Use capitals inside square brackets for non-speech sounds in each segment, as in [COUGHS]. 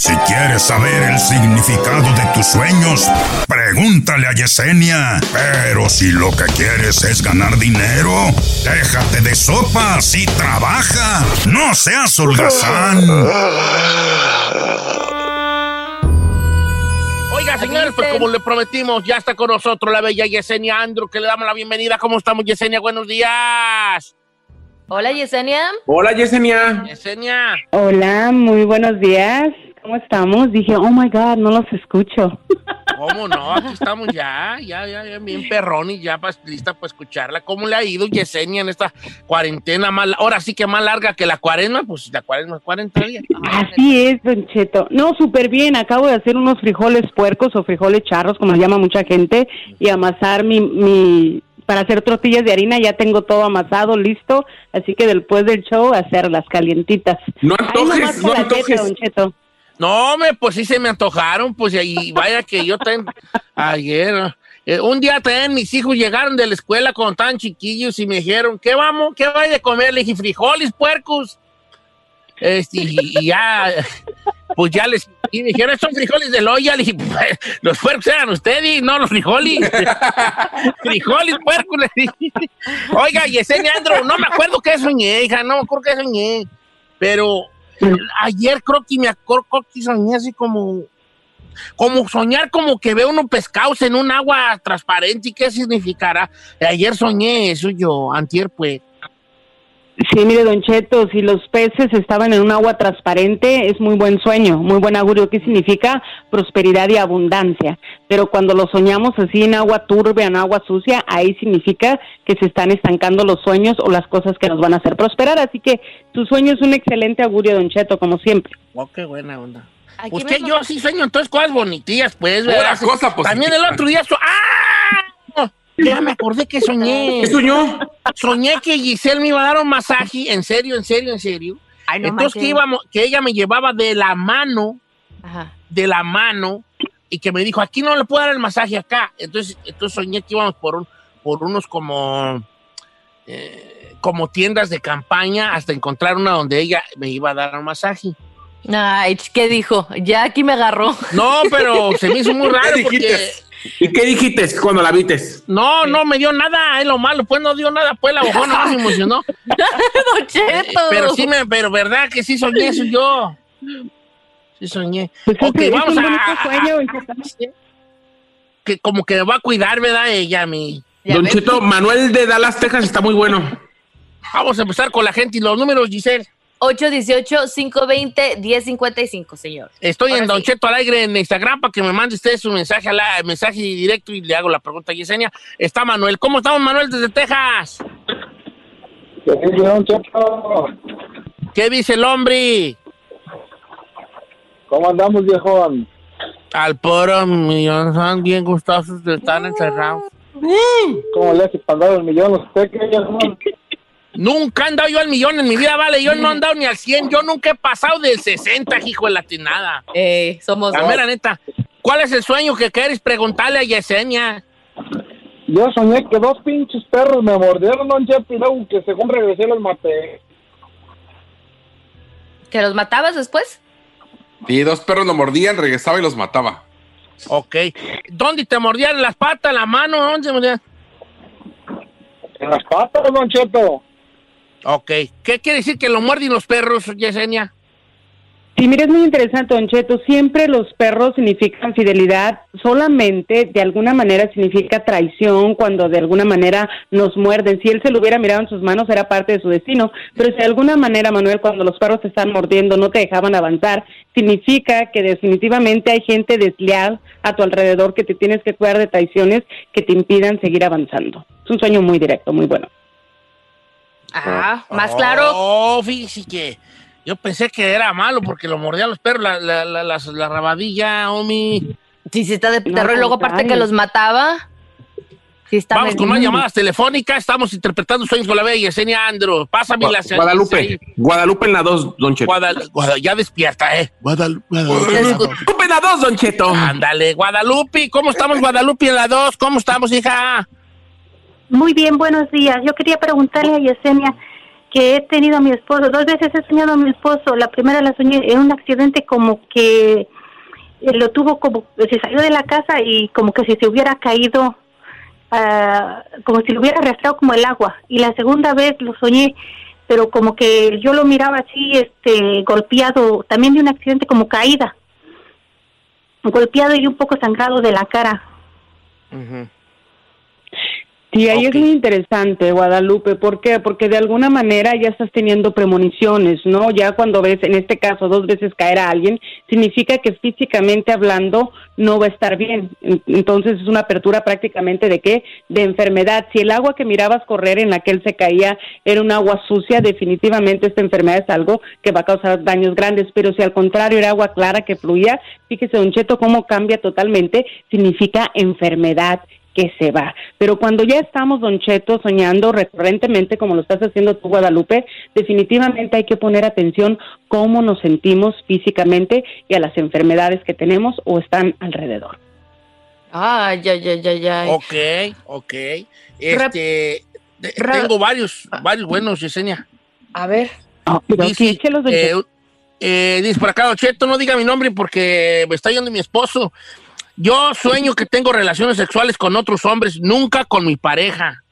Si quieres saber el significado de tus sueños, pregúntale a Yesenia. Pero si lo que quieres es ganar dinero, déjate de sopas y trabaja. No seas holgazán. Oiga, señores, pues como le prometimos, ya está con nosotros la bella Yesenia Andrew, que le damos la bienvenida. ¿Cómo estamos, Yesenia? Buenos días. Hola, Yesenia. Hola, Yesenia. Yesenia. Hola, muy buenos días. ¿Cómo estamos? Dije, oh my God, no los escucho. ¿Cómo no? Aquí estamos ya, ya, ya, ya bien perrón y ya pa- lista para escucharla. ¿Cómo le ha ido Yesenia en esta cuarentena más, ahora sí que más larga que la cuaresma? Pues la cuaresma es 40 días. Así es, Don Cheto. No, súper bien. Acabo de hacer unos frijoles puercos o frijoles charros, como le llama mucha gente, y amasar mi, mi, para hacer tortillas de harina. Ya tengo todo amasado, listo. Así que después del show, hacerlas calientitas. No Ay, antojes, nomás no antojes. dieta, Don Cheto. No, me, pues sí se me antojaron, pues y vaya que yo ten, ayer, eh, un día también mis hijos llegaron de la escuela cuando estaban chiquillos y me dijeron, ¿qué vamos? ¿Qué vais de comer? Le dije, frijoles, puercos. Este, y, y ya, pues ya les, y me dijeron, son frijoles de loya. Le dije, "Pues, los puercos eran ustedes, no los frijoles. [LAUGHS] frijoles, puercos. le dije. Oiga, Yesenia Andro, no me acuerdo qué soñé, hija, no me acuerdo qué soñé. Pero ayer creo que me acuerdo que soñé así como, como soñar como que veo unos pescados en un agua transparente y qué significará. Ayer soñé eso yo, antier pues. Sí, mire, Don Cheto, si los peces estaban en un agua transparente, es muy buen sueño, muy buen augurio, que significa prosperidad y abundancia. Pero cuando lo soñamos así en agua turbia, en agua sucia, ahí significa que se están estancando los sueños o las cosas que nos van a hacer prosperar. Así que tu sueño es un excelente augurio, Don Cheto, como siempre. Oh, qué buena onda. Aquí Pues que yo sí sueño entonces cosas bonitillas, pues, cosa. También el otro día, so- ¡ah! Ya me acordé que soñé. ¿Qué soñó? Soñé que Giselle me iba a dar un masaje, en serio, en serio, en serio. Ay, no Entonces que, íbamos, que ella me llevaba de la mano Ajá. de la mano y que me dijo, aquí no le puedo dar el masaje acá. Entonces, entonces soñé que íbamos por, un, por unos como, eh, como tiendas de campaña hasta encontrar una donde ella me iba a dar un masaje. Ay, ¿qué dijo? Ya aquí me agarró. No, pero se me hizo muy raro ¿Qué porque... ¿Y qué dijiste cuando la vites? No, no me dio nada, es lo malo, pues no dio nada, pues la bojona no me emocionó. [LAUGHS] Don Cheto. Pero sí me, pero verdad que sí soñé eso yo. Sí soñé. Pues Ok, es, es vamos un a- sueño. Que como que me va a cuidar, ¿verdad? Ella, mi. Don. Cheto, Manuel de Dallas, Texas está muy bueno. Vamos a empezar con la gente y los números, Giselle. 818-520-1055, señor. Estoy Ahora en Don sí. Cheto Alegre en Instagram para que me mande usted su mensaje, a la, mensaje directo y le hago la pregunta a Yesenia. Está Manuel. ¿Cómo estamos, Manuel, desde Texas? ¿Qué dice el hombre? ¿Cómo andamos, viejón? Al puro millón, están bien gustosos de estar encerrados. ¿Cómo le hace para dar el millón a usted, que viejón? Nunca he andado yo al millón en mi vida, vale. Yo no he andado ni al 100. Yo nunca he pasado del 60, hijo de latinada. Eh, somos La dos. mera neta. ¿Cuál es el sueño que quieres preguntarle a Yesenia? Yo soñé que dos pinches perros me mordieron, don Cheto, y luego que según regresé los maté. ¿Que los matabas después? Y dos perros lo mordían, regresaba y los mataba. Ok. ¿Dónde te mordían las patas, la mano? ¿Dónde te mordían? En las patas, don Cheto. Ok. ¿Qué quiere decir que lo muerden los perros, Yesenia? Sí, mire, es muy interesante, Don Cheto. Siempre los perros significan fidelidad, solamente de alguna manera significa traición cuando de alguna manera nos muerden. Si él se lo hubiera mirado en sus manos, era parte de su destino. Pero si de alguna manera, Manuel, cuando los perros te están mordiendo, no te dejaban avanzar, significa que definitivamente hay gente desleal a tu alrededor que te tienes que cuidar de traiciones que te impidan seguir avanzando. Es un sueño muy directo, muy bueno. Ah, más claro. Oh, fíjese que yo pensé que era malo porque lo mordían los perros, la, la, la, las- la rabadilla, Omi. Sí, sí está de No, terror y luego aparte que los mataba. Sí está Vamos con más llamadas telefónicas. Estamos interpretando sueños con la bella Yesenia Andro. Pásame la Guadalupe. Guadalupe en la 2, Don Cheto. Guadal- Guada- ya despierta, ¿eh? Guadalupe. Guadalupe en la 2, Don Cheto. Ándale, Guadalupe. ¿Cómo estamos, Guadalupe, en la 2? ¿Cómo estamos, hija? Muy bien, buenos días. Yo quería preguntarle a Yesenia que he tenido a mi esposo, dos veces he soñado a mi esposo. La primera la soñé en un accidente como que lo tuvo como, se salió de la casa y como que si se hubiera caído, ah, como si lo hubiera arrastrado como el agua. Y la segunda vez lo soñé, pero como que yo lo miraba así, este, golpeado, también de un accidente como caída. Golpeado y un poco sangrado de la cara. Sí, ahí es muy interesante, Guadalupe. ¿Por qué? Porque de alguna manera ya estás teniendo premoniciones, ¿no? Ya cuando ves, en este caso, dos veces caer a alguien, significa que físicamente hablando no va a estar bien. En- Entonces es una apertura prácticamente de qué? De enfermedad. Si el agua que mirabas correr en la que él se caía era un agua sucia, definitivamente esta enfermedad es algo que va a causar daños grandes. Pero si al contrario era agua clara que fluía, fíjese, Don Cheto, cómo cambia totalmente, significa enfermedad que se va. Pero cuando ya estamos, Don Cheto, soñando recurrentemente, como lo estás haciendo tú, Guadalupe, definitivamente hay que poner atención cómo nos sentimos físicamente y a las enfermedades que tenemos o están alrededor. Ay, ay, ay, ay, ay. Ok, ok. Este, tengo varios, varios buenos, Yesenia. A ver. pero Dice, sí, échelos, Don eh, eh, dice por acá, Don Cheto, no diga mi nombre porque me está yendo mi esposo. Yo sueño que tengo relaciones sexuales con otros hombres, nunca con mi pareja.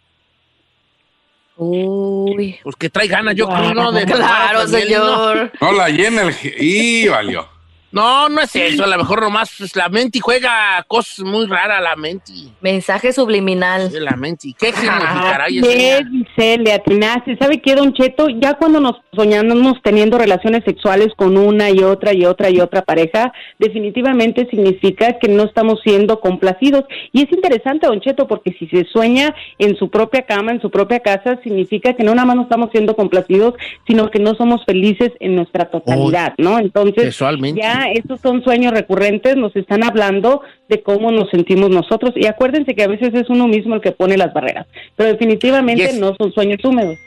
Uy. Pues que trae ganas, yo creo, ¿no? De Claro, señor. No la llena el... Y valió. No, no es eso, a lo mejor nomás pues, la mente juega cosas muy raras, la mente. Mensaje subliminal. La mente. ¿Qué significará, Ve, Yesenia? dice, le atinaste. ¿Sabe qué, Don Cheto? Ya cuando nos soñamos teniendo relaciones sexuales con una y otra y otra y otra pareja, definitivamente significa que no estamos siendo complacidos. Y es interesante, Don Cheto, porque si se sueña en su propia cama, en su propia casa, significa que no nada más no estamos siendo complacidos, sino que no somos felices en nuestra totalidad, ¿no? Entonces, Sexualmente. Ya estos son sueños recurrentes, nos están hablando de cómo nos sentimos nosotros. Y acuérdense que a veces es uno mismo el que pone las barreras, pero definitivamente Yes. no son sueños húmedos.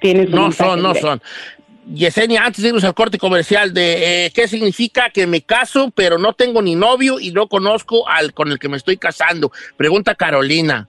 Tienes No son, no directo. son. Yesenia, antes de irnos al corte comercial, de eh, ¿qué significa que me caso, pero no tengo ni novio y no conozco al con el que me estoy casando? Pregunta Carolina.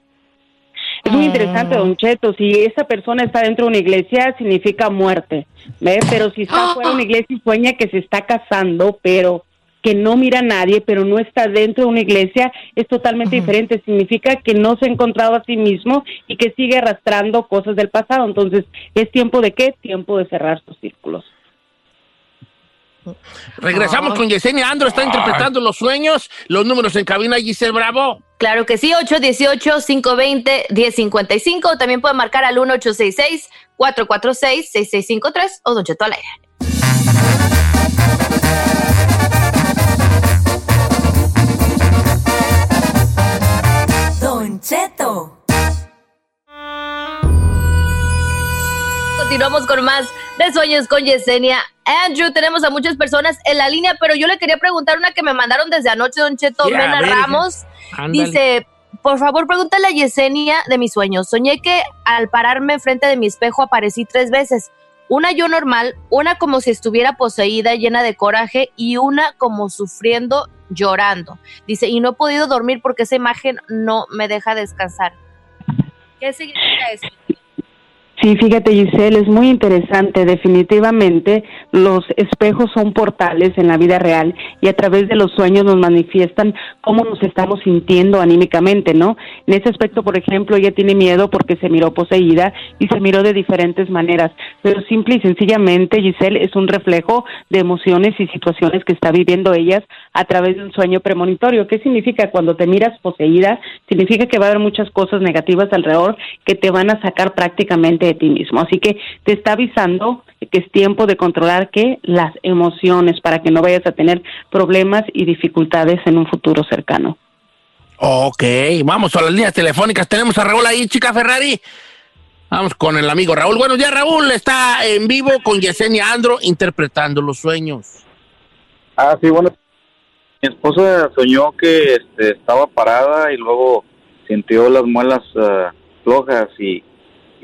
Es muy interesante, Don Cheto. Si esa persona está dentro de una iglesia, significa muerte. ¿ve? Pero si está fuera de una iglesia y sueña que se está casando, pero que no mira a nadie, pero no está dentro de una iglesia, es totalmente diferente. Significa que no se ha encontrado a sí mismo y que sigue arrastrando cosas del pasado. Entonces, ¿es tiempo de qué? Tiempo de cerrar sus círculos. Regresamos Ah. con Yesenia Andro, está interpretando los sueños, los números en cabina, Giselle Bravo. Claro que sí, 818-520-1055. También puede marcar al 1866-446-6653 o Don Cheto al aire. Don Cheto. Continuamos con más de Sueños con Yesenia. Andrew, tenemos a muchas personas en la línea, pero yo le quería preguntar una que me mandaron desde anoche, Don Cheto, a Mena ver, Ramos. Ándale. Dice, por favor, pregúntale a Yesenia de mis sueños. Soñé que al pararme enfrente de mi espejo aparecí tres veces. Una yo normal, una como si estuviera poseída, llena de coraje, y una como sufriendo, llorando. Dice, y no he podido dormir porque esa imagen no me deja descansar. ¿Qué significa eso? Sí, fíjate Giselle, es muy interesante. Definitivamente los espejos son portales en la vida real y a través de los sueños nos manifiestan cómo nos estamos sintiendo anímicamente, ¿no? En ese aspecto, por ejemplo, ella tiene miedo porque se miró poseída y se miró de diferentes maneras, pero simple y sencillamente Giselle es un reflejo de emociones y situaciones que está viviendo ellas a través de un sueño premonitorio. ¿Qué significa cuando te miras poseída? Significa que va a haber muchas cosas negativas alrededor que te van a sacar prácticamente de ti mismo. Así que te está avisando que es tiempo de controlar que las emociones para que no vayas a tener problemas y dificultades en un futuro cercano. Ok, vamos a las líneas telefónicas. Tenemos a Raúl ahí, chica Ferrari. Vamos con el amigo Raúl. Buenos días, Raúl. Está en vivo con Yesenia Andro interpretando los sueños. Ah, sí, bueno. Mi esposa soñó que este, estaba parada y luego sintió las muelas ah, flojas y,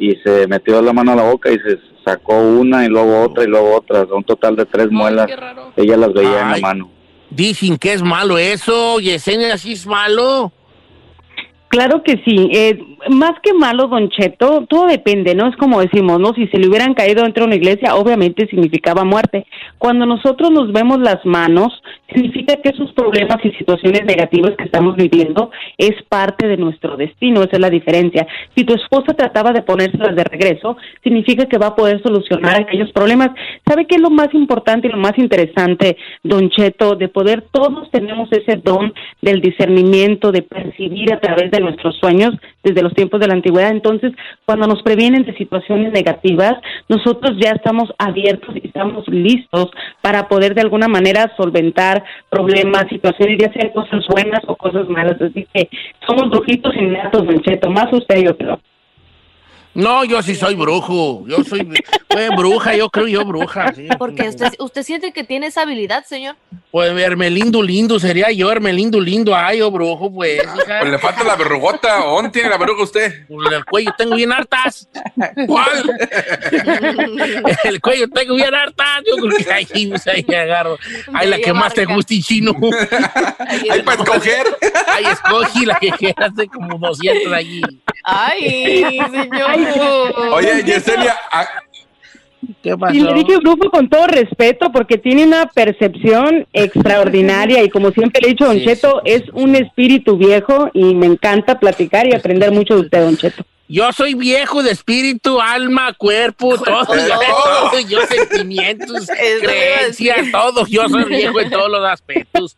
y se metió la mano a la boca y se sacó una y luego otra y luego otra. Un total de tres muelas. Ella las veía en la mano. Dicen que es malo eso. Yesenia, sí es malo. Claro que sí. Eh, más que malo, Don Cheto, todo depende, ¿no? Es como decimos, ¿no? Si se le hubieran caído dentro de una iglesia, obviamente significaba muerte. Cuando nosotros nos vemos las manos, significa que esos problemas y situaciones negativas que estamos viviendo es parte de nuestro destino, esa es la diferencia. Si tu esposa trataba de ponérselas de regreso, significa que va a poder solucionar aquellos problemas. ¿Sabe qué es lo más importante y lo más interesante, Don Cheto? De poder, todos tenemos ese don del discernimiento, de percibir a través de nuestros sueños desde los tiempos de la antigüedad. Entonces, cuando nos previenen de situaciones negativas, nosotros ya estamos abiertos y estamos listos para poder de alguna manera solventar problemas, situaciones, ya sean cosas buenas o cosas malas. Así que somos brujitos innatos, Don Cheto, más usted yo creo. No, yo sí soy brujo. Yo soy pues, bruja, yo creo yo bruja. sí. Porque usted, usted siente que tiene esa habilidad, señor. Pues Hermelindo lindo sería yo, Hermelindo lindo. Ay, yo brujo, pues. hija. Pues le falta la verrugota. ¿O ¿Dónde tiene la verruga usted? Pues el cuello tengo bien hartas. ¿Cuál? [LAUGHS] el cuello tengo bien hartas. Yo creo que ahí, pues, ahí agarro. Ay, la que más te guste, y chino. Hay para escoger. Ay, escogí la que quieras, de como 200 allí. Ay, señor. Oye, Yesenia, ah, ¿Qué pasó? Y le dije brujo con todo respeto porque tiene una percepción extraordinaria y como siempre le he dicho, Don Sí, Cheto, sí, es un espíritu viejo y me encanta platicar y aprender mucho de usted, Don Cheto. Yo soy viejo de espíritu, alma, cuerpo, todo, todo. yo sentimientos, [LAUGHS] creencias, todo. Yo soy viejo en todos los aspectos.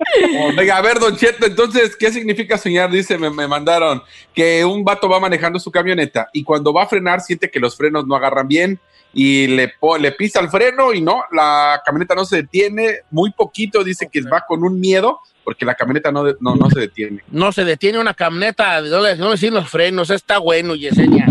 Oiga, a ver, Don Cheto, entonces, ¿qué significa soñar? Dice, me, me mandaron que un vato va manejando su camioneta y cuando va a frenar siente que los frenos no agarran bien y le, po- le pisa el freno y no, la camioneta no se detiene, muy poquito, dice que va con un miedo porque la camioneta no, no, no se detiene. No se detiene una camioneta, no le no le los frenos, está bueno, Yesenia.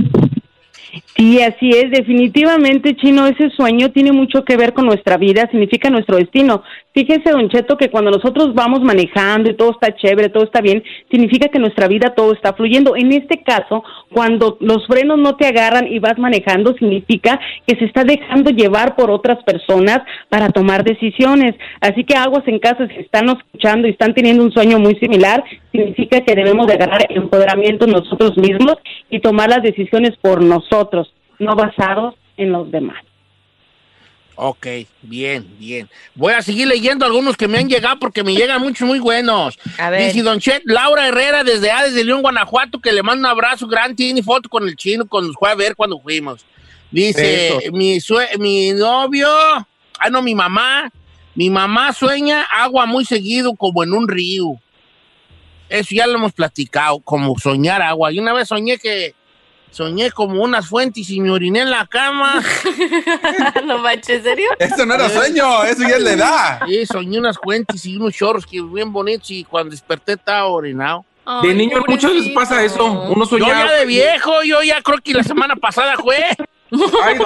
Sí, así es, definitivamente, Chino, ese sueño tiene mucho que ver con nuestra vida, significa nuestro destino. Fíjese, Don Cheto, que cuando nosotros vamos manejando y todo está chévere, todo está bien, significa que nuestra vida todo está fluyendo. En este caso, cuando los frenos no te agarran y vas manejando, significa que se está dejando llevar por otras personas para tomar decisiones. Así que aguas en casa, si están escuchando y están teniendo un sueño muy similar, significa que debemos de agarrar empoderamiento nosotros mismos y tomar las decisiones por nosotros, no basados en los demás. Ok, bien, bien. Voy a seguir leyendo algunos que me han llegado porque me llegan muchos muy buenos. A ver. Dice Don Chet, Laura Herrera desde A, desde León, Guanajuato, que le manda un abrazo grande, tiene foto con el chino cuando nos fue a ver cuando fuimos. Dice, Eso. mi, sue- mi novio, ah, no, mi mamá, mi mamá sueña agua muy seguido como en un río. Eso ya lo hemos platicado, como soñar agua. Y una vez soñé que, soñé como unas fuentes y me oriné en la cama. [LAUGHS] no manches, ¿en serio? Eso no era sueño, eso ya es la edad. Sí, soñé unas fuentes y unos chorros que bien bonitos y cuando desperté estaba orinado. De niño muchas veces pasa eso. Uno Yo sueña. ya de viejo, yo ya creo que la semana pasada fue. Ay.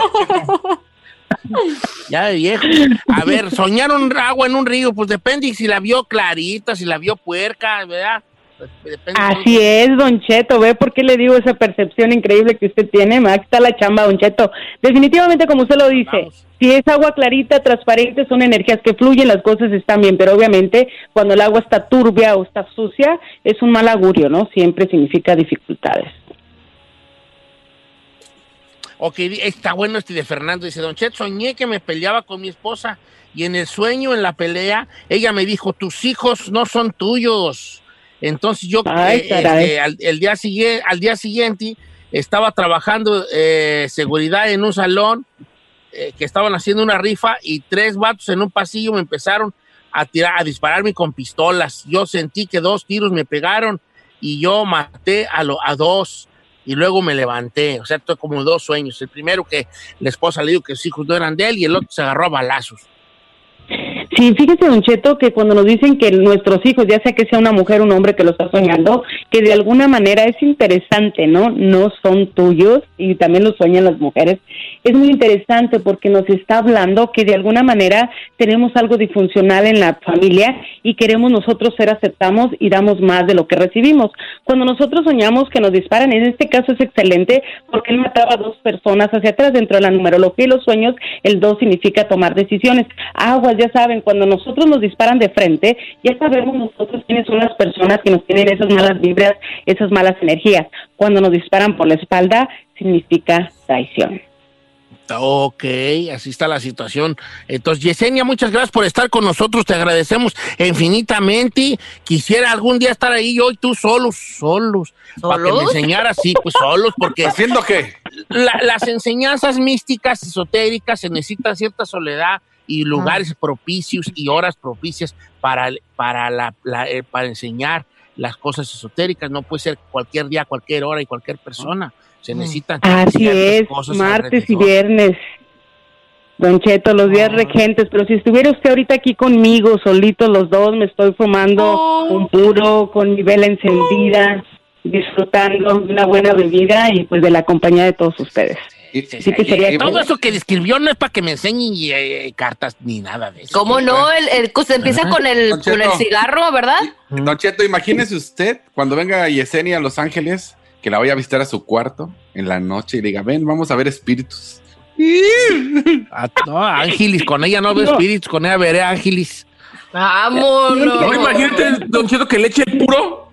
Ya de viejo. A ver, soñar un agua en un río, pues depende si la vio clarita, si la vio puerca, ¿verdad? Pues, depende Así es, Don Cheto, ¿ve por qué le digo esa percepción increíble que usted tiene? Aquí está la chamba, Don Cheto. Definitivamente, como usted lo dice, Vamos. si es agua clarita, transparente, son energías que fluyen, las cosas están bien, pero obviamente cuando el agua está turbia o está sucia, es un mal augurio, ¿no? Siempre significa dificultades. Ok, está bueno este de Fernando. Dice, Don Chet, soñé que me peleaba con mi esposa y en el sueño, en la pelea, ella me dijo, tus hijos no son tuyos. Entonces yo Ay, eh, caray. este, al, el día siguiente, al día siguiente estaba trabajando eh, seguridad en un salón eh, que estaban haciendo una rifa y tres vatos en un pasillo me empezaron a tirar, a dispararme con pistolas. Yo sentí que dos tiros me pegaron y yo maté a, lo, a dos y luego me levanté. O sea, tuve como dos sueños. El primero que la esposa le dijo que sus hijos no eran de él y el otro se agarró a balazos. Sí, fíjese, Don Cheto, que cuando nos dicen que nuestros hijos, ya sea que sea una mujer o un hombre que lo está soñando, que de alguna manera es interesante, ¿no? No son tuyos y también lo sueñan las mujeres. Es muy interesante porque nos está hablando que de alguna manera tenemos algo disfuncional en la familia y queremos nosotros ser aceptamos y damos más de lo que recibimos. Cuando nosotros soñamos que nos disparan, en este caso es excelente porque él mataba a dos personas hacia atrás dentro de la numerología y los sueños, el dos significa tomar decisiones. Aguas, ya saben, cuando nosotros nos disparan de frente, ya sabemos nosotros quiénes son las personas que nos tienen esas malas vibras, esas malas energías. Cuando nos disparan por la espalda, significa traición. Ok, así está la situación. Entonces, Yesenia, muchas gracias por estar con nosotros. Te agradecemos infinitamente. Quisiera algún día estar ahí yo y tú solos, solos. Para que me enseñaras, sí, pues solos, porque ¿Haciendo qué? la- las enseñanzas místicas, esotéricas, se necesita cierta soledad y lugares propicios y horas propicias para, para, la, la- eh, para enseñar las cosas esotéricas. No puede ser cualquier día, cualquier hora y cualquier persona. Se necesitan Así es, cosas martes y viernes. Don Cheto, los días regentes, pero si estuviera usted ahorita aquí conmigo, solitos los dos, me estoy fumando un puro con mi vela encendida, disfrutando de una buena bebida y pues de la compañía de todos ustedes. Sería Todo eso que describió no es para que me enseñen eh, cartas ni nada de eso. ¿Cómo no? El, el- se empieza Ajá. con el, Don con el cigarro, ¿verdad? Don Cheto, imagínese usted cuando venga Yesenia a Los Ángeles, que la vaya a visitar a su cuarto en la noche y diga, ven, vamos a ver espíritus. Ah, no, Ángelis, con ella no veo espíritus, con ella veré Ángelis. Vámonos. No, imagínate, Don Cheto, que le eche el puro.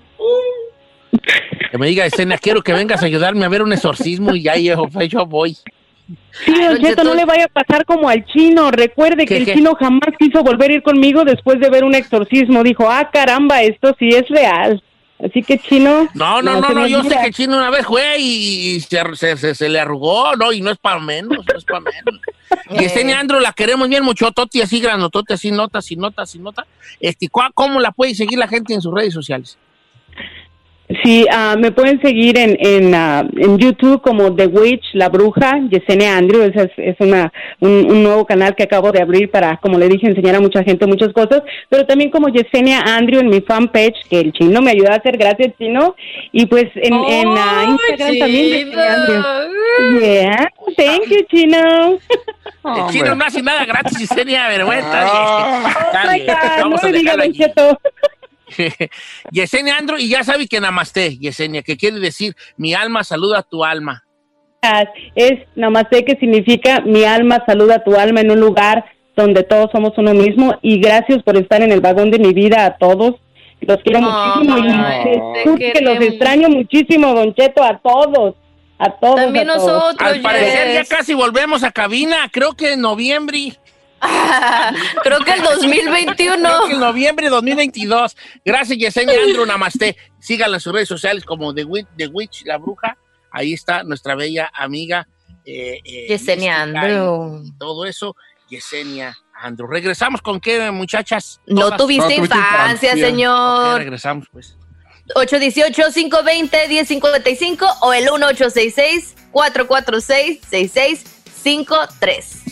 Que me diga, escena, quiero que vengas a ayudarme a ver un exorcismo y ya yo, pues, yo voy. Sí, Don Cheto, no le vaya a pasar como al chino. Recuerde que ¿Qué, el qué? chino jamás quiso volver a ir conmigo después de ver un exorcismo. Dijo, ah, caramba, esto sí es real. Así que chino. No, no, no, no, yo sé que el chino una vez fue y, y se, se- se- se le arrugó, no, y no es para menos, no es para menos. Y Yesenia Andro la queremos bien mucho, Toti, así granotote, así nota, sin nota, sin nota. Este, ¿cuá- ¿Cómo la puede seguir la gente en sus redes sociales? Sí, ah, me pueden seguir en, en, ah, en YouTube como The Witch, La Bruja, Yesenia Andrew. Ese es, es una, un, un nuevo canal que acabo de abrir para, como le dije, enseñar a mucha gente muchas cosas. Pero también como Yesenia Andrew en mi fanpage, que el chino me ayuda a hacer, gracias chino. Y pues en, en ah, Instagram también Yesenia Andrew. Yeah, thank you, chino. [LAUGHS] el chino no hace nada gratis, Yesenia, bien. Oh my God, vamos no me diga, Don. Cheto. [LAUGHS] Yesenia Andro, y ya sabe que namaste, Yesenia, que quiere decir mi alma saluda a tu alma. Es namaste que significa mi alma saluda a tu alma en un lugar donde todos somos uno mismo y gracias por estar en el vagón de mi vida a todos. Los quiero muchísimo y te juro que los extraño muchísimo, Don Cheto, a todos, a todos. También a todos. nosotros, Al parecer Yes. ya casi volvemos a cabina, creo que en noviembre. Creo que el 2021. Creo que en noviembre de 2022. Gracias, Yesenia Andro, namaste. Síganla en sus redes sociales como The Witch, The Witch, la bruja. Ahí está nuestra bella amiga. eh, eh, Yesenia Andrew. todo eso, Yesenia Andro. Regresamos con qué, muchachas. No tuviste No tuviste infancia, infancia. Señor. regresamos, pues. 818-520-1055 o el 1866-446-6653. Don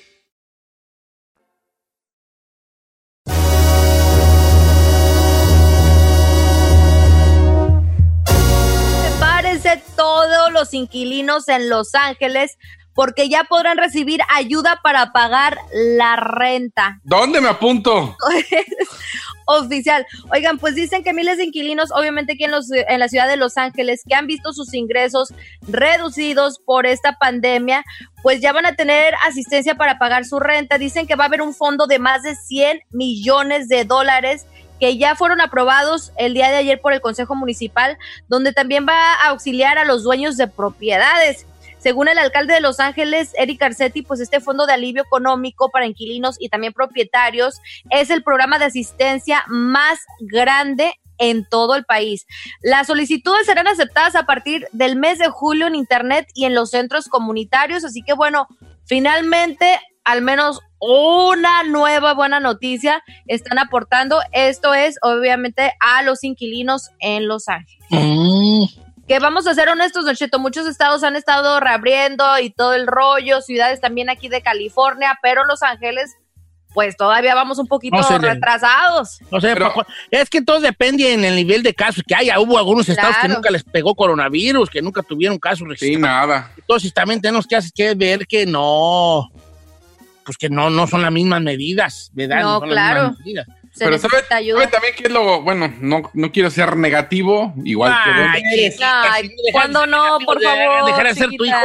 Los inquilinos en Los Ángeles porque ya podrán recibir ayuda para pagar la renta. ¿Dónde me apunto? [LAUGHS] Oficial. Oigan, pues dicen que miles de inquilinos, obviamente aquí en, los, en la ciudad de Los Ángeles, que han visto sus ingresos reducidos por esta pandemia, pues ya van a tener asistencia para pagar su renta. Dicen que va a haber un fondo de más de 100 millones de dólares que ya fueron aprobados el día de ayer por el Consejo Municipal, donde también va a auxiliar a los dueños de propiedades. Según el alcalde de Los Ángeles, Eric Garcetti, pues este fondo de alivio económico para inquilinos y también propietarios es el programa de asistencia más grande en todo el país. Las solicitudes serán aceptadas a partir del mes de julio en Internet y en los centros comunitarios, así que bueno, finalmente al menos una nueva buena noticia están aportando. Esto es obviamente a los inquilinos en Los Ángeles. Que vamos a ser honestos, Don Cheto, muchos estados han estado reabriendo y todo el rollo, ciudades también aquí de California, pero Los Ángeles, pues todavía vamos un poquito No sé, le- retrasados. No sé, es que todo depende en el nivel de casos que haya. Hubo algunos estados que nunca les pegó coronavirus, que nunca tuvieron casos registrados. Sí, nada. Entonces también tenemos que, hacer- que ver que no, pues que no, no son las mismas medidas, ¿verdad? No, son las claro. Se Pero ¿sabe, ayuda. sabe también qué es lo, bueno, no, no quiero ser negativo, igual que Ay, que Ay, que sí, dejar ¿cuándo de ser no? negativo, Por de- favor. Dejar de ser tu hijo.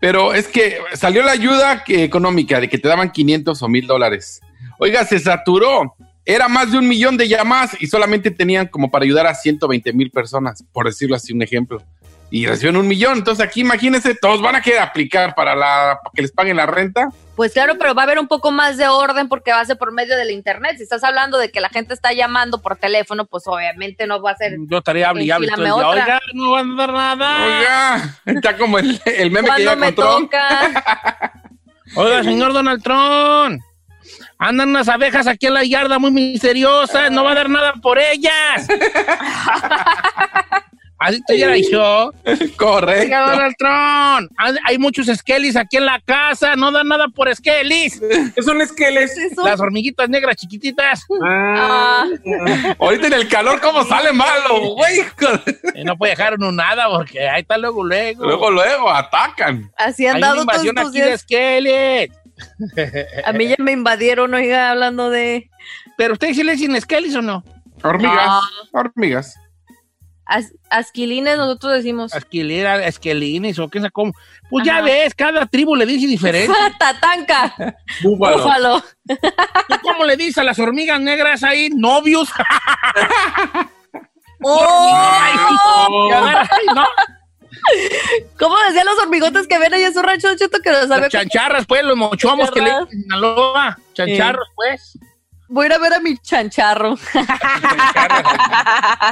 pero es que salió la ayuda que- económica de que te daban 500 o 1000 dólares. Oiga, se saturó. Era más de un millón de llamadas y solamente tenían como para ayudar a 120 mil personas, por decirlo así, un ejemplo. Y reciben un millón. Entonces aquí imagínense, todos van a querer aplicar para, la, para que les paguen la renta. Pues claro, pero va a haber un poco más de orden porque va a ser por medio del internet. Si estás hablando de que la gente está llamando por teléfono, pues obviamente no va a ser. Yo estaría otra. Oiga, no van a dar nada. Oiga, está como el, el meme que ya me encontró. toca. [LAUGHS] Oiga, señor Donald Trump. Andan unas abejas aquí en la yarda muy misteriosas. No va a dar nada por ellas. [LAUGHS] Así te hubiera yo. Correcto. Donald Trump. Hay- Hay muchos skellies aquí en la casa. No dan nada por skellies. ¿Qué [LAUGHS] son skeles? Las hormiguitas negras chiquititas. Ah, Ahorita en el calor, ¿cómo sale malo, güey? Y no puede dejar uno nada porque ahí está luego, luego. Luego, luego, atacan. así han Hay una dado todos invasión aquí de. A mí ya me invadieron, oiga, hablando de Pero ustedes sí le dicen skellies o no? Hormigas, Ah. hormigas. As- asquilines, nosotros decimos. Esquilera, esquelines o qué sé cómo. Pues ya ves, cada tribu le dice diferente. [LAUGHS] Tatanca. Búfalo. Búfalo. ¿Tú cómo le dices a las hormigas negras ahí? Novios. [LAUGHS] No. ¿Cómo decían los hormigotes que ven allá en su rancho, Cheto, que no sabe Los chancharras, pues, los mochomos que le Chancharras. en Sinaloa. Chancharros, pues. Voy a ir a ver a mi chancharro. [LAUGHS]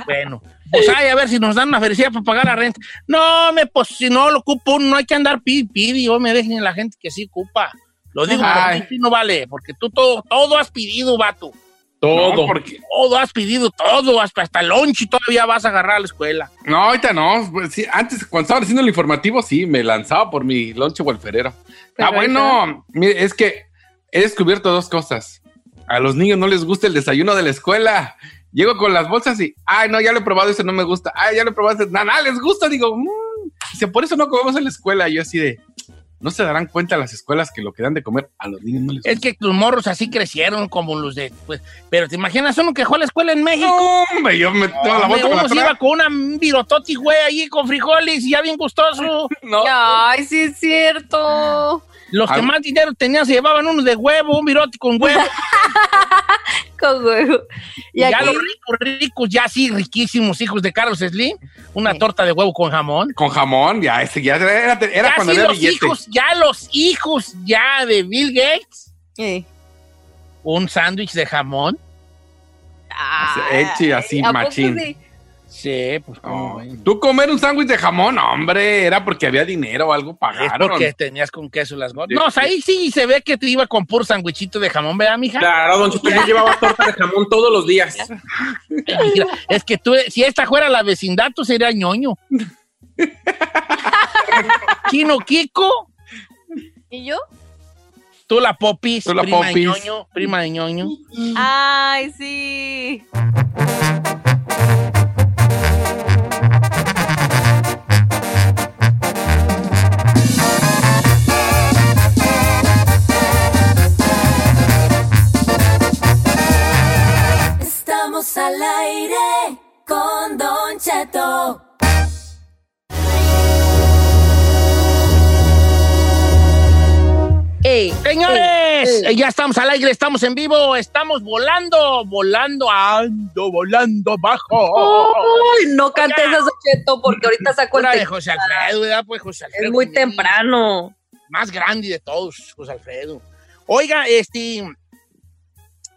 Bueno. Pues ay, a ver si nos dan una felicidad para pagar la renta. No, me, pues si no lo ocupo, no hay que andar pidi, pidi. Yo me dejen la gente que sí ocupa. Lo digo porque tú no vale, porque tú todo, todo has pedido, vato. Todo. No, porque todo has pedido, todo, hasta, hasta el lunch y todavía vas a agarrar a la escuela. No, ahorita no. Pues, sí, antes, cuando estaba haciendo el informativo, sí, me lanzaba por mi lonche wolferero. Pero Ah, bueno, mire, es que he descubierto dos cosas. A los niños no les gusta el desayuno de la escuela. Llego con las bolsas y, ay, no, ya lo he probado, ese no me gusta. Ay, ya lo he probado, ese, nada, nada, les gusta. Digo, "Mm". Dice, por eso no comemos en la escuela. Y yo así de, no se darán cuenta las escuelas que lo que dan de comer a los niños no les gusta. Es que los morros así crecieron como los de, pues, pero te imaginas uno que fue a la escuela en México. No, hombre, yo me tomo la vuelta uno la se iba con una un virototi, güey, ahí con frijoles y ya bien gustoso. [LAUGHS] No. Ay, sí es cierto. Los que Ah. más dinero tenían se llevaban unos de huevo, un virote con huevo. [LAUGHS] Con huevo. y ya aquí, los ricos, ricos, ya sí, riquísimos hijos de Carlos Slim, una Sí. torta de huevo con jamón. Con jamón, ya, ese ya era, era ya cuando sí, había los billete. hijos, ya los hijos ya de Bill Gates, Eh. un sándwich de jamón. Hecho así, ¿a poco machín. Sí? Pues Oh, como. Tú comer un sándwich de jamón, hombre, era porque había dinero o algo Es pagaron. porque tenías con queso las gordas. No, o sea, sí. ahí sí se ve que te iba con puro sándwichito de jamón, ¿verdad, mija? Claro, Don Cheto, yo [LAUGHS] llevaba torta de jamón todos los días. Mira, es que tú, si esta fuera la vecindad, tú serías ñoño. [LAUGHS] Chino Kiko, ¿Y yo? tú la popis, Tú la prima popis. de ñoño, prima de ñoño. Ay, sí. Estamos al aire con Don Cheto. Ey, Señores, ey, ey. ya estamos al aire, estamos en vivo, estamos volando, volando, ando, volando bajo. Ay, no cantes eso, Cheto, porque ahorita saco el de. José Alfredo, ¿verdad? Pues José Alfredo. Es muy temprano. Más grande de todos, José Alfredo. Oiga, este.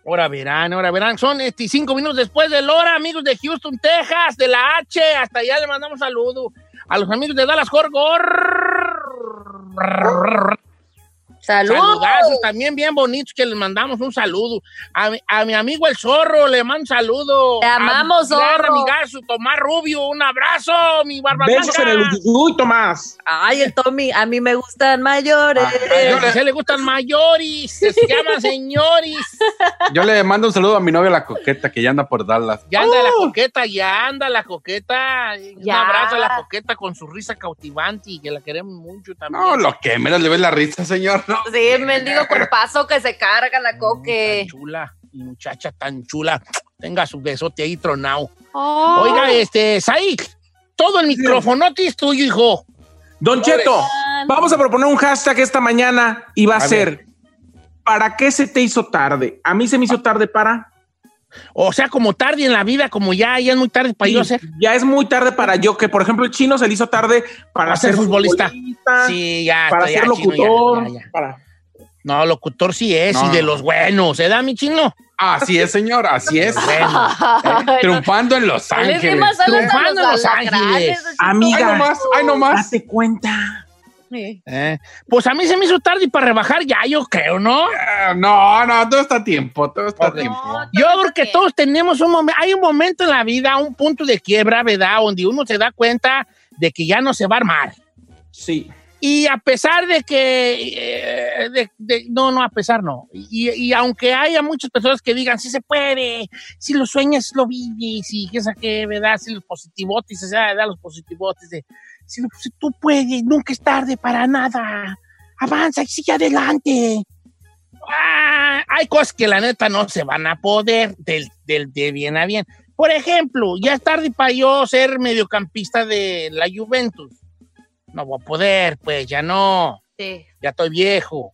Ahora verán, ahora verán. Son este, cinco minutos después de la hora, amigos de Houston, Texas, de la H. Hasta allá le mandamos saludo. A los amigos de Dallas, Jorgor. ¡Salud! Saludazos también bien bonitos que les mandamos un saludo. A, mi- a mi amigo el zorro le mando un saludo. Te amamos, a mi gran Zorro. amigazo Tomás Rubio, un abrazo, mi barba Besos en el Uyuyuy, Tomás. Ay, el Tommy, a mí me gustan mayores. A se le gustan mayores, se llaman [LAUGHS] señores. Yo le mando un saludo a mi novia la coqueta que ya anda por Dallas. Ya anda la coqueta, ya anda la coqueta. Un Ya. abrazo a la coqueta con su risa cautivante y que la queremos mucho también. No, lo que menos le ves la risa, señor. No. Sí, mendigo cuerpazo que se carga la Tan coque. chula, y muchacha tan chula. Tenga su besote ahí tronado. Oh. Oiga, este, Said, todo el micrófono es tuyo, hijo. Don Cheto, vamos a proponer un hashtag esta mañana y va a, A ser ¿Para qué se te hizo tarde? A mí se me hizo tarde para. O sea, como tarde en la vida, como ya, ya es muy tarde para Sí, yo ser. Ya es muy tarde para yo, que por ejemplo el chino se le hizo tarde para, Para ser ser futbolista. futbolista, Sí, ya. para ya, ser chino, ya, locutor. ya, ya. para- No, locutor sí es, No. y de los buenos. ¿Se da mi chino? Así es, señor, así es. Bueno. Eh, [LAUGHS] triunfando en Los Ángeles. Triunfando en los Ángeles. Amiga. Ay, nomás, ay, nomás. Date cuenta. Sí. Eh, Pues a mí se me hizo tarde para rebajar ya, yo creo, ¿no? Eh, No, no, todo está a tiempo, todo está a tiempo. No, Yo todo creo que todos tenemos un momento, hay un momento en la vida, un punto de quiebra, ¿verdad? Donde uno se da cuenta de que ya no se va a armar. Sí. Y a pesar de que, eh, de- de- no, no, a pesar no. Y, y aunque haya muchas personas que digan, sí se puede, si lo sueñas, lo vives, y que qué, ¿verdad? Si los positivotes, o sea, ¿verdad? Los positivotes de, si, lo- si tú puedes, nunca es tarde para nada. Avanza y sigue adelante. Ah, hay cosas que la neta no se van a poder del, del- de bien a bien. Por ejemplo, ya es tarde para yo ser mediocampista de la Juventus. No voy a poder, pues ya no. Sí. Ya estoy viejo.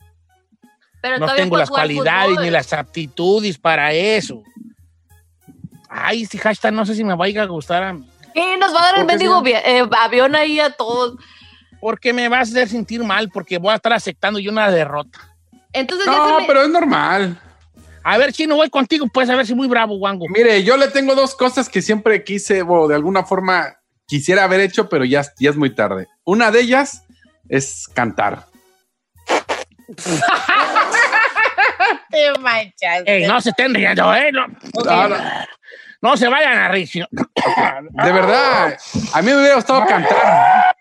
Pero no tengo las cualidades ni las aptitudes para eso. Ay, Ay, este hashtag no sé si me vaya a gustar a mí. Y nos va a dar el ¿Por qué, mendigo vi- eh, avión ahí a todos. Porque me va a hacer sentir mal, porque voy a estar aceptando yo una derrota. Entonces No, ya se me- pero es normal. A ver, Chino, voy contigo, pues a ver si muy bravo, Wango. Mire, yo le tengo dos cosas que siempre quise, o de alguna forma quisiera haber hecho, pero ya, ya es muy tarde. Una de ellas es cantar. [LAUGHS] te manchas. Ey, no se estén riendo, ¿eh? No, No, no, no se vayan a reír. sino- de verdad, a mí me hubiera gustado cantar.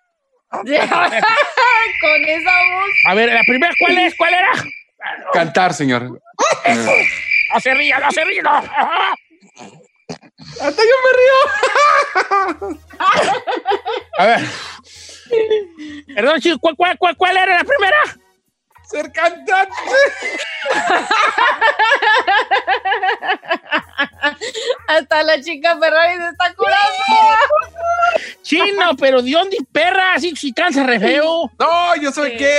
[LAUGHS] Con esa voz. A ver, la primera, ¿cuál es? ¿Cuál era? Cantar, señor. No se ría, no se ría. no. Hasta yo me río. A ver. Perdón, chico, ¿cuál, cuál, cuál, cuál era la primera? Ser cantante. Hasta la chica Ferrari se está curando. Chino, pero ¿de dónde perra? Así si cansa re feo. No, yo soy que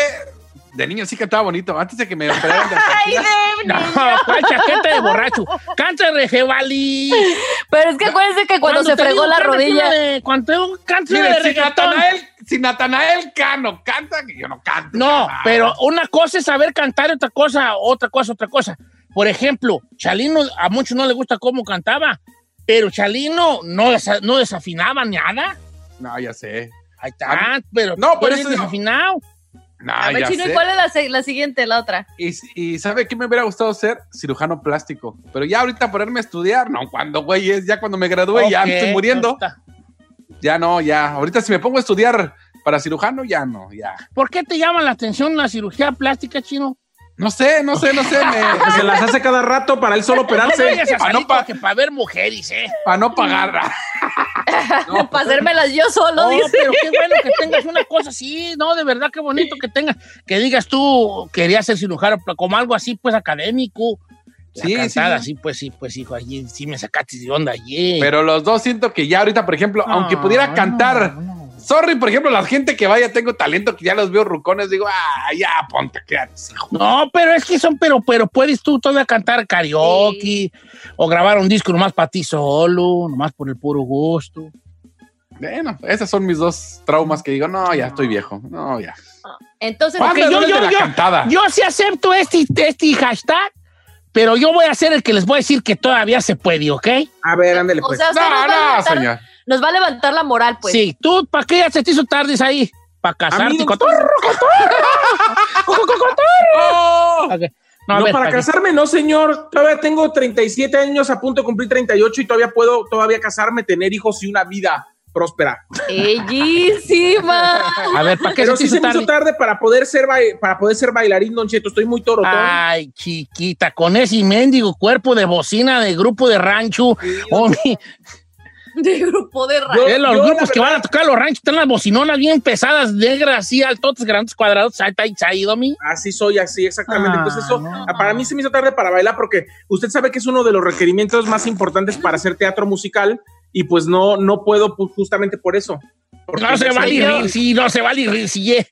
de niño sí cantaba bonito. Antes de que me operaran de [LAUGHS] Ay, de No, ¿cuál chaqueta de borracho? Feo, Vali. Pero es que acuérdense que cuando, se fregó la rodilla. de- Cuando canta una de Mire, si reggaetón. Natanael, si Natanael Cano canta, que yo no canto. No, pero una cosa es saber cantar y otra cosa, otra cosa, otra cosa. Por ejemplo, Chalino, a muchos no les gusta cómo cantaba, pero Chalino no, desa- no desafinaba nada. No, ya sé. Ahí está, pero No, pero eso no. desafinado. No, A ver, ya Chino, ¿y sé. cuál es la, siguiente, la otra? Y, y ¿sabe qué me hubiera gustado ser? Cirujano plástico. Pero ya ahorita ponerme a estudiar, no, cuando, güey, es ya cuando me gradué, ya me estoy muriendo. Ya no, ya. Ahorita si me pongo a estudiar para cirujano, ya no, ya. ¿Por qué te llama la atención la cirugía plástica, Chino? No sé, no sé, no sé. [LAUGHS] Que se las hace cada rato para él solo No operarse. a Pa' salir no pa- para ver mujeres, ¿eh? Para no pagar. [LAUGHS] Para hacérmelas yo solo, No, dice. pero qué bueno que tengas una cosa así, no, de verdad, qué bonito que tengas, que digas tú, querías ser cirujano, como algo así, pues, académico. La Sí, cantada, sí. sí, pues, sí, pues, hijo, allí sí me sacaste de onda allí. Pero los dos siento que ya ahorita, por ejemplo, No, aunque pudiera no, cantar. Sorry, por ejemplo, la gente que vaya, tengo talento, que ya los veo rucones, digo, ah, ya, ponte, quédate. hijo. No, pero es que son, pero, pero puedes tú todavía cantar karaoke o grabar un disco nomás para ti solo, nomás por el puro gusto. Bueno, esos son mis dos traumas que digo, no, ya estoy viejo. No, ya. Entonces, Porque me yo, yo, yo, cantada. yo sí acepto este, este hashtag, pero yo voy a ser el que les voy a decir que todavía se puede, ¿ok? A ver, ándale o pues. sea, usted nos, va a No, no, señor. Nos va a levantar la moral, pues. Sí, tú, ¿para qué ya se te hizo tardes ahí? Para casarte, cotorro, [LAUGHS] cotorro, ¡Oh! Ok. No, ver, para ¿para qué? casarme, no, señor. Todavía tengo 37 años, a punto de cumplir 38 y todavía puedo todavía casarme, tener hijos y una vida próspera. Bellísima. [LAUGHS] A ver, ¿para qué Pero se te sí hizo se me hizo tarde? tarde para poder ser para poder ser bailarín, Don Cheto. Estoy muy torotón. Ay, chiquita, con ese mendigo cuerpo de bocina de grupo de rancho. hombre, [LAUGHS] De grupo de Yo- radio. eh, los yo, grupos que van a tocar los ranchos están las bocinonas bien pesadas, negras, así, altotes, grandes, cuadrados. Ahí mí. Así soy, así, exactamente. Ah, Entonces, eso no. para mí se me hizo tarde para bailar porque usted sabe que es uno de los requerimientos más importantes para hacer teatro musical y pues no, no puedo pues, justamente por eso. No se me va a salió- reír, sí, no se va a reír, sí. eh.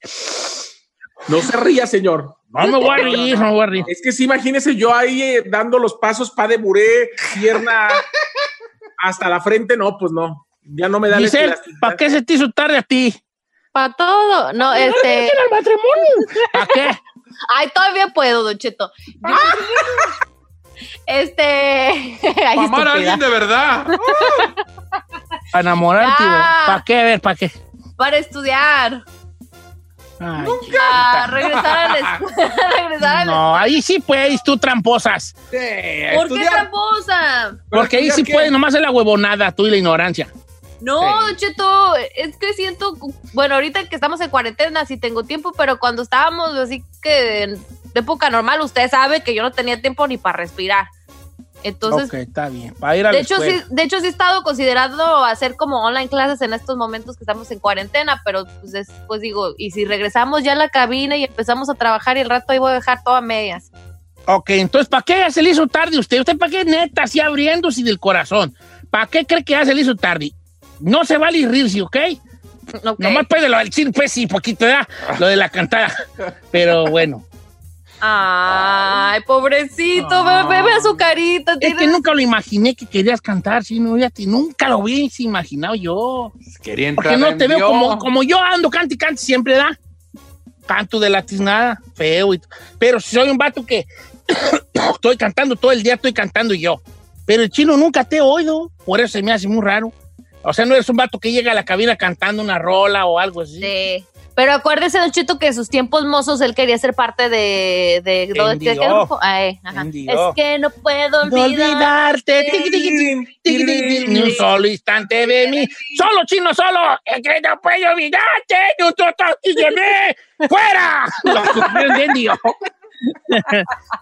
No se ría, señor. No me voy a reír, no me voy a reír. Es que sí, imagínese yo ahí eh, dando los pasos, pa de buré, pierna hasta la frente, no, pues no. Ya no me da Giselle, elasticidad. ¿para qué se te hizo tarde a ti? Para todo. No, este. el matrimonio? [LAUGHS] ¿Para qué? Ay, todavía puedo, Don Cheto. Yo- [LAUGHS] Este. [LAUGHS] Ay, Para amar a alguien de verdad. Para enamorarte. ¿para qué? A ver, ¿para qué? Para estudiar. Ay, Para regresar a la escuela. [LAUGHS] regresar a la No, ahí sí puedes, tú tramposas. Sí, ¿Por qué tramposa? Porque ahí sí qué? puedes, nomás es la huevonada, tú y la ignorancia. No, Sí. Cheto, es que siento, bueno, ahorita que estamos en cuarentena sí tengo tiempo, pero cuando estábamos así que en época normal, usted sabe que yo no tenía tiempo ni para respirar. Entonces, ok, está bien. Para ir a de hecho, sí, de hecho sí he estado considerando hacer como online clases en estos momentos que estamos en cuarentena, pero pues después digo, y si regresamos ya a la cabina y empezamos a trabajar y el rato ahí voy a dejar todo a medias. Ok, entonces, ¿para qué ya se le hizo tarde usted? ¿Usted para qué neta, así abriéndose del corazón? ¿Para qué cree que ya se le hizo tarde? No se vale reírse, ¿ok? Ok. Nomás puede lo del cine, pues sí, poquito, ¿verdad? Lo de la cantada. Pero bueno. Ay, pobrecito, ve, ve, ve su carita. Es que nunca lo imaginé que querías cantar, sí, no, fíjate, nunca lo hubiese imaginado yo. Quería Porque entrar no en te veo como, como yo ando, cante y cante siempre, ¿da? Canto de la tiznada, feo. y pero si soy un vato que [COUGHS] estoy cantando todo el día, estoy cantando yo. Pero el chino nunca te he oído, por eso se me hace muy raro. O sea, no eres un vato que llega a la cabina cantando una rola o algo así. Sí. Pero acuérdese, Don Chito, que en sus tiempos mozos él quería ser parte de... de, de- de- Envió. ¿qué grupo? Ay, ajá. Envió. Es que no puedo olvidarte, ni un solo instante de mí. Solo, chino, solo. Es que no puedo olvidarte, ni un mí. ¡Fuera! [LAUGHS] Lo entendió.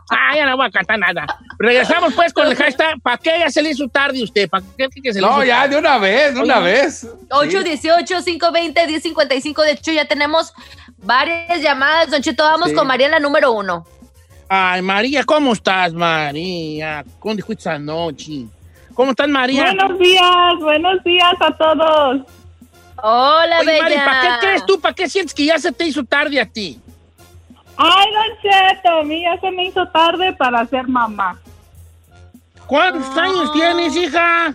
Ah, ya no voy a cantar nada. Regresamos pues con el hashtag. ¿Para qué ya se le hizo tarde usted? ¿Para qué que se le No, hizo ya, tarde? de una vez, de una Oye, vez. 818-520-1055. De hecho, ya tenemos varias llamadas. Don Chito, vamos Sí. con María, la número uno. Ay, María, ¿cómo estás, María? ¿Cómo te fuiste anoche? ¿Cómo estás, María? Buenos días, buenos días a todos. Hola, Oye, bella. ¿para qué crees tú? ¿Para qué sientes que ya se te hizo tarde a ti? Ay, Don Cheto, a mí ya se me hizo tarde para ser mamá. ¿Cuántos años tienes, hija?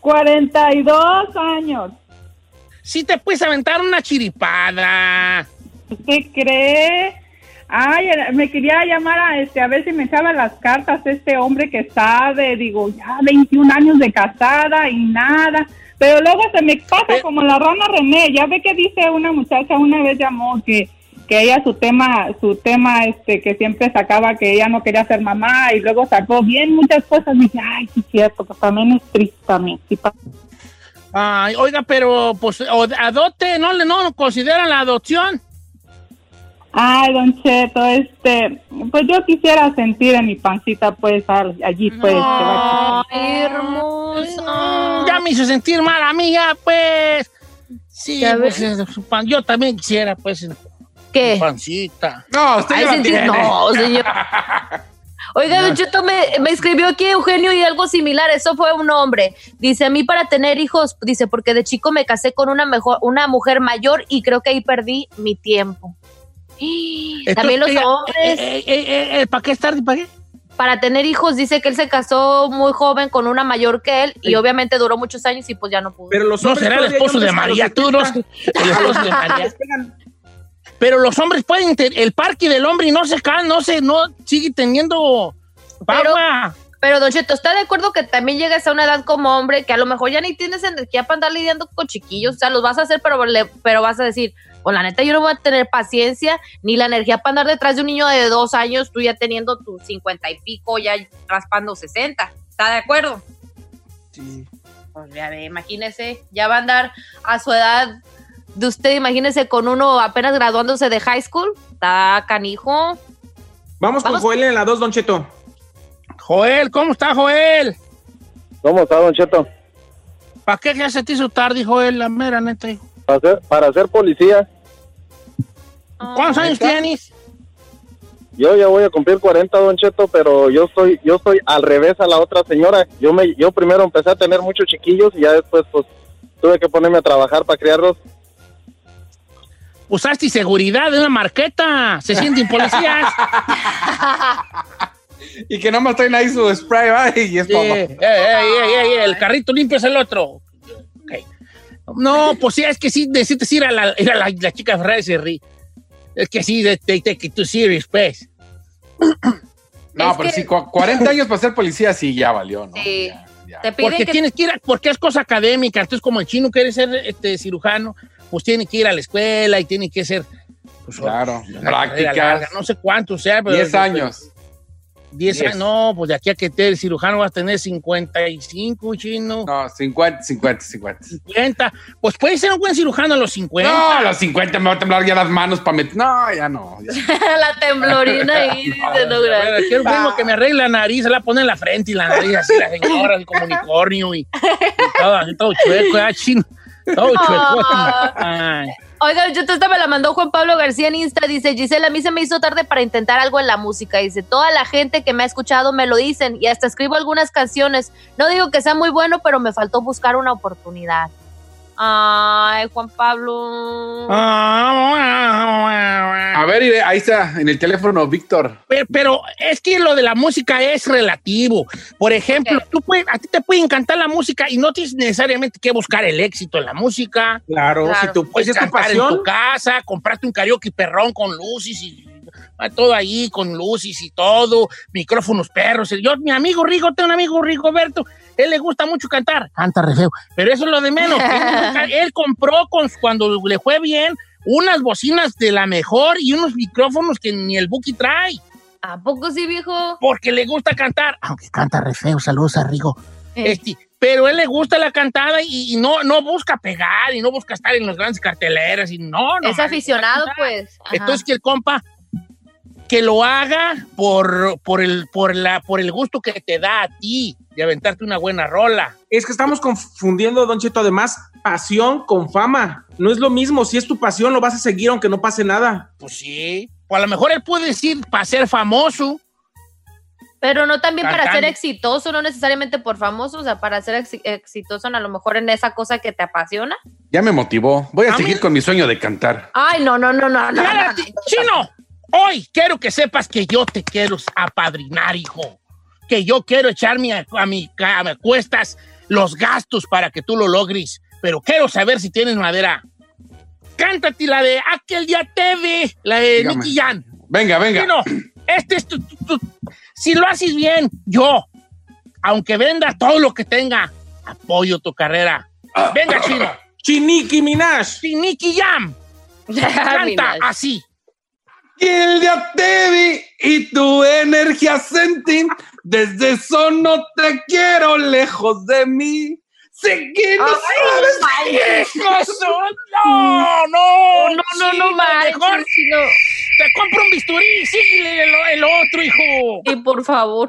42 años. Sí te puedes aventar una chiripada. ¿Usted cree? Ay, me quería llamar a este a ver si me echaba las cartas este hombre que sabe, digo, ya 21 años de casada y nada. Pero luego se me pasa como la rana René, ya ve que dice una muchacha una vez llamó que que ella su tema su tema este que siempre sacaba que ella no quería ser mamá y luego sacó bien muchas cosas y dije, ay, sí es cierto, pues también es triste también. sí Ay, oiga, pero pues adopte, ¿no le no consideran la adopción? Ay, don Cheto, este, pues yo quisiera sentir en mi pancita, pues, al- allí, pues. que va- Ay, hermoso. Ya me hizo sentir mal a mí, ya, pues. Sí, pues, eh, su pan- yo también quisiera, pues, ¿Qué? pancita. No, usted Ay, sentir- no, señor. Oiga, Don Cheto, me, me escribió aquí Eugenio y algo similar. Eso fue un hombre. Dice, a mí para tener hijos, dice, porque de chico me casé con una mejor, una mujer mayor y creo que ahí perdí mi tiempo. También los ella- hombres, eh, eh, eh, eh, ¿Para qué es tarde? ¿Para qué? para tener hijos, dice que él se casó muy joven con una mayor que él y obviamente duró muchos años y pues ya no pudo. Pero los No hombres será el esposo de María, tú no. 70. El esposo de [LAUGHS] María. Pero los hombres pueden, el parque del hombre y no se cae, no se, no sigue teniendo Pero, pagua. pero Don Cheto, ¿está de acuerdo que también llegas a una edad como hombre que a lo mejor ya ni tienes energía para andar lidiando con chiquillos? O sea, los vas a hacer, pero, le- pero vas a decir, pues la neta yo no voy a tener paciencia ni la energía para andar detrás de un niño de dos años, tú ya teniendo tus cincuenta y pico, ya raspando sesenta. ¿Está de acuerdo? Sí. Pues ya ve, imagínese, ya va a andar a su edad de usted, imagínese con uno apenas graduándose de high school. Está canijo. Vamos con Joel en la 2, Don Cheto. Joel, ¿cómo está Joel? ¿Cómo está, Don Cheto? ¿Para qué ya se te hizo tarde, Joel? La mera neta. hijo. Para ser, para ser policía, ¿Cuántos años tienes? yo ya voy a cumplir 40, Don Cheto, pero yo soy yo soy al revés a la otra señora. Yo me yo primero empecé a tener muchos chiquillos y ya después pues tuve que ponerme a trabajar para criarlos. Usaste seguridad de una marqueta. Se sienten policías. [LAUGHS] Y que nomás traen ahí su spray, ¿va? Y es. Ey, ey, ey, ey, el carrito limpio es el otro. Ok. No, pues sí, es que sí, necesitas ir a la, ir a la, la chica Ferrari se ríe. Es que sí, they, they take it too serious, pues. No, Es pero que- sí, cu- 40 años para ser policía, sí, ya valió, ¿no? Sí. Te piden Porque que tienes que ir, a- porque es cosa académica. Entonces, como el chino quiere ser este, cirujano, pues tiene que ir a la escuela y tiene que ser. Pues, Claro, larga, no sé cuánto sea, pero. 10 años. 10 Diez. años. No, pues de aquí a que te el cirujano vas a tener 55, chino. No, 50, 50, 50. 50. Pues puede ser un buen cirujano a los 50. No, a los 50 me va a temblar ya las manos para meter. No, ya no. ya. [LAUGHS] la temblorina ahí, dice, [LAUGHS] no, gracias. quiero un primo que me arregle la nariz, se la pone en la frente y la nariz así, la señora, así [LAUGHS] como unicornio y, y todo, así, todo chueco, ya chino. [LAUGHS] Ay. Oiga, yo esta me la mandó Juan Pablo García en Insta. Dice, Gisela, a mí se me hizo tarde para intentar algo en la música. Dice, toda la gente que me ha escuchado me lo dicen y hasta escribo algunas canciones. No digo que sea muy bueno, pero me faltó buscar una oportunidad. Ay, Juan Pablo. A ver, ahí está, en el teléfono, Víctor. Pero, pero es que lo de la música es relativo. Por ejemplo, tú puedes, a ti te puede encantar la música y no tienes necesariamente que buscar el éxito en la música. Claro, si tú puedes es tu cantar en tu casa, comprarte un karaoke perrón con luces y todo ahí con luces y todo, micrófonos perros. Yo, mi amigo Rigo, tengo un amigo Rigoberto, él le gusta mucho cantar. Canta re feo, pero eso es lo de menos. él, [LAUGHS] él compró con, cuando le fue bien unas bocinas de la mejor y unos micrófonos que ni el Buki trae. ¿A poco sí, viejo? Porque le gusta cantar, aunque canta re feo, saludos a Rigo. Eh. Este, pero él le gusta la cantada y, y no, no busca pegar y no busca estar en las grandes carteleras y no, no. Es aficionado, pues. Ajá. Entonces que el compa que lo haga por, por, el, por, la, por el gusto que te da a ti de aventarte una buena rola. Es que estamos confundiendo, Don Cheto, además, pasión con fama. No es lo mismo. Si es tu pasión, lo vas a seguir aunque no pase nada. Pues sí. O a lo mejor él puede decir para ser famoso. Pero no también para ser exitoso, no necesariamente por famoso, o sea, para ser exi- exitoso a lo mejor en esa cosa que te apasiona. Ya me motivó. Voy a seguir con mi sueño de cantar. Ay, no, no, no, no, no. Espérate, Chino, hoy quiero que sepas que yo te quiero apadrinar, hijo. Que yo quiero echarme a, a mi, a mi cuestas los gastos para que tú lo logres. Pero quiero saber si tienes madera. Cántate la de Aquel día te vi, la de Dígame. Nicky Jan. Venga, venga. Chino, este es tu, tu- tu- Si lo haces bien, yo, aunque venda todo lo que tenga, apoyo tu carrera. Venga, Chino. Chiniki Minaj. Chiniki Jam. [LAUGHS] Canta así. Y el día te vi y tu energía sentí. Desde eso no te quiero lejos de mí. Sé que no sabes. ¡No, no! No, no, no mejor. Te compro un bisturí, síguele el, el otro, hijo. Y por favor.